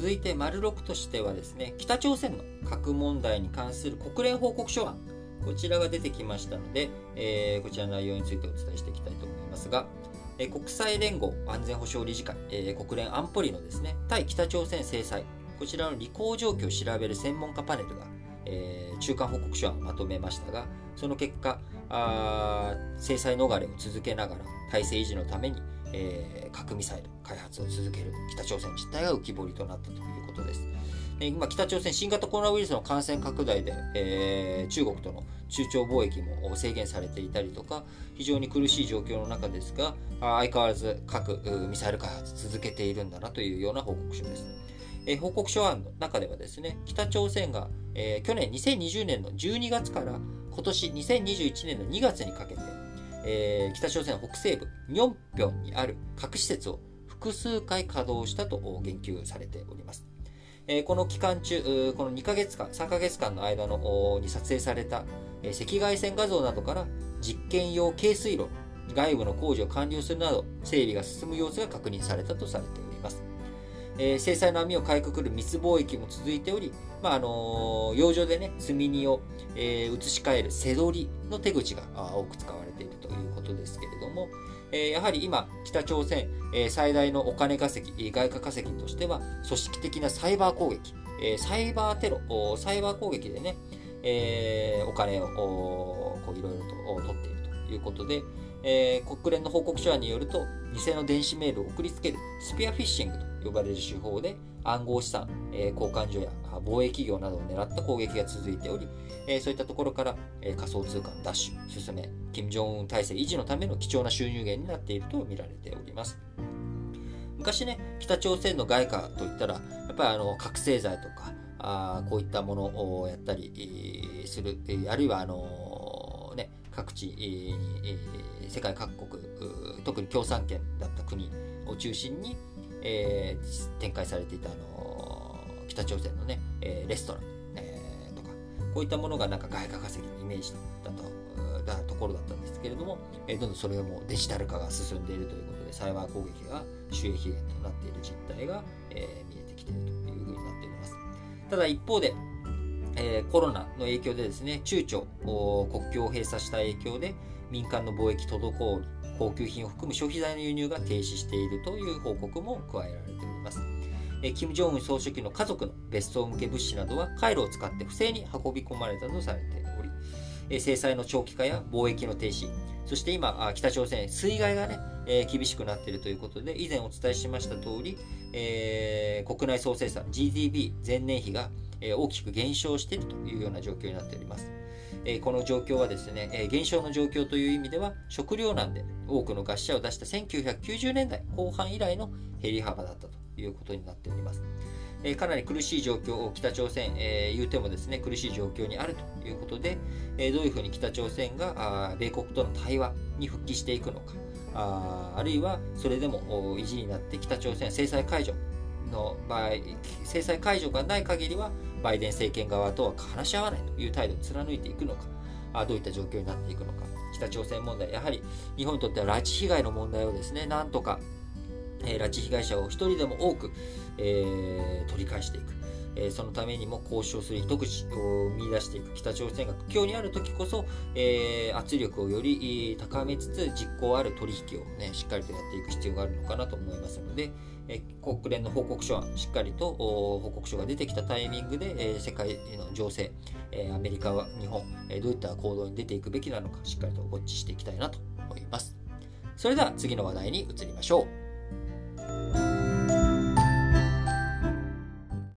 続いて、丸6としてはですね、北朝鮮の核問題に関する国連報告書案、こちらが出てきましたので、えー、こちらの内容についてお伝えしていきたいと思いますが、えー、国際連合安全保障理事会、えー、国連安保理のですね、対北朝鮮制裁、こちらの履行状況を調べる専門家パネルが、えー、中間報告書案をまとめましたが、その結果、あ制裁逃れを続けながら体制維持のために、えー、核ミサイル開発を続ける北朝鮮自体が浮き彫りとなったということです。今、北朝鮮、新型コロナウイルスの感染拡大で、えー、中国との中朝貿易も制限されていたりとか、非常に苦しい状況の中ですが、相変わらず核ミサイル開発続けているんだなというような報告書です。えー、報告書案の中ではですね、北朝鮮が、えー、去年2020年の12月から今年2021年の2月にかけて、えー、北朝鮮北西部ニョンピョンにある核施設を複数回稼働したと言及されております。えこの期間中、この2ヶ月間、3ヶ月間の間のに撮影された、え赤外線画像などから実験用軽水炉外部の工事を完了するなど整備が進む様子が確認されたとされています。えー、制裁の網をかいくくる密貿易も続いており、まああのー、洋上でね、積み荷を、えー、移し替える背取りの手口が多く使われているということですけれども、え、やはり今、北朝鮮、え、最大のお金稼ぎ、外貨稼ぎとしては、組織的なサイバー攻撃、え、サイバーテロ、サイバー攻撃でね、え、お金をいろいろと取っているということで、え、国連の報告書によると、偽の電子メールを送りつけるスピアフィッシングと呼ばれる手法で暗号資産、えー、交換所や貿易業などを狙った攻撃が続いており、えー、そういったところから、えー、仮想通貨の奪取、進め、金正恩体制維持のための貴重な収入源になっていると見られております。昔ね、北朝鮮の外貨といったら、やっぱりあの覚醒剤とか、あこういったものをやったりする、あるいはあの、ね、各地に、世界各国、特に共産圏だった国を中心に、えー、展開されていた、あのー、北朝鮮のね、えー、レストラン、えー、とか、こういったものがなんか外貨稼ぎのイメージだと、だところだったんですけれども、え、どんどんそれがもうデジタル化が進んでいるということで、サイバー攻撃が収益源となっている実態が、え、見えてきているというふうになっております。ただ一方で、え、コロナの影響でですね、中朝、国境を閉鎖した影響で、民間の貿易滞り、高級品を含む消費財の輸入が停止しているという報告も加えられております。え金正恩総書記の家族の別荘向け物資などは回路を使って不正に運び込まれたとされており、制裁の長期化や貿易の停止、そして今、北朝鮮、水害がね、え厳しくなっているということで、以前お伝えしました通り、えー、国内総生産 GDP 前年比が、え大きく減少しているというような状況になっております。えこの状況はですね、え減少の状況という意味では食糧難で多くの餓死者を出した1990年代後半以来の減り幅だったということになっております。えかなり苦しい状況を北朝鮮、えー、言うてもですね、苦しい状況にあるということで、えー、どういうふうに北朝鮮があ米国との対話に復帰していくのか、ああるいはそれでも意地になって北朝鮮制裁解除の場合、制裁解除がない限りはバイデン政権側とは話し合わないという態度を貫いていくのか、あどういった状況になっていくのか、北朝鮮問題、やはり日本にとっては拉致被害の問題をですね、なんとか、えー、拉致被害者を一人でも多く、えー、取り返していく。え、そのためにも交渉する糸口を見出していく北朝鮮が苦境にある時こそ、え、圧力をより高めつつ実行ある取引を、ね、しっかりとやっていく必要があるのかなと思いますので、え国連の報告書はしっかりと報告書が出てきたタイミングで、え世界の情勢、えアメリカは日本、えどういった行動に出ていくべきなのかしっかりとウォッチしていきたいなと思います。それでは次の話題に移りましょう。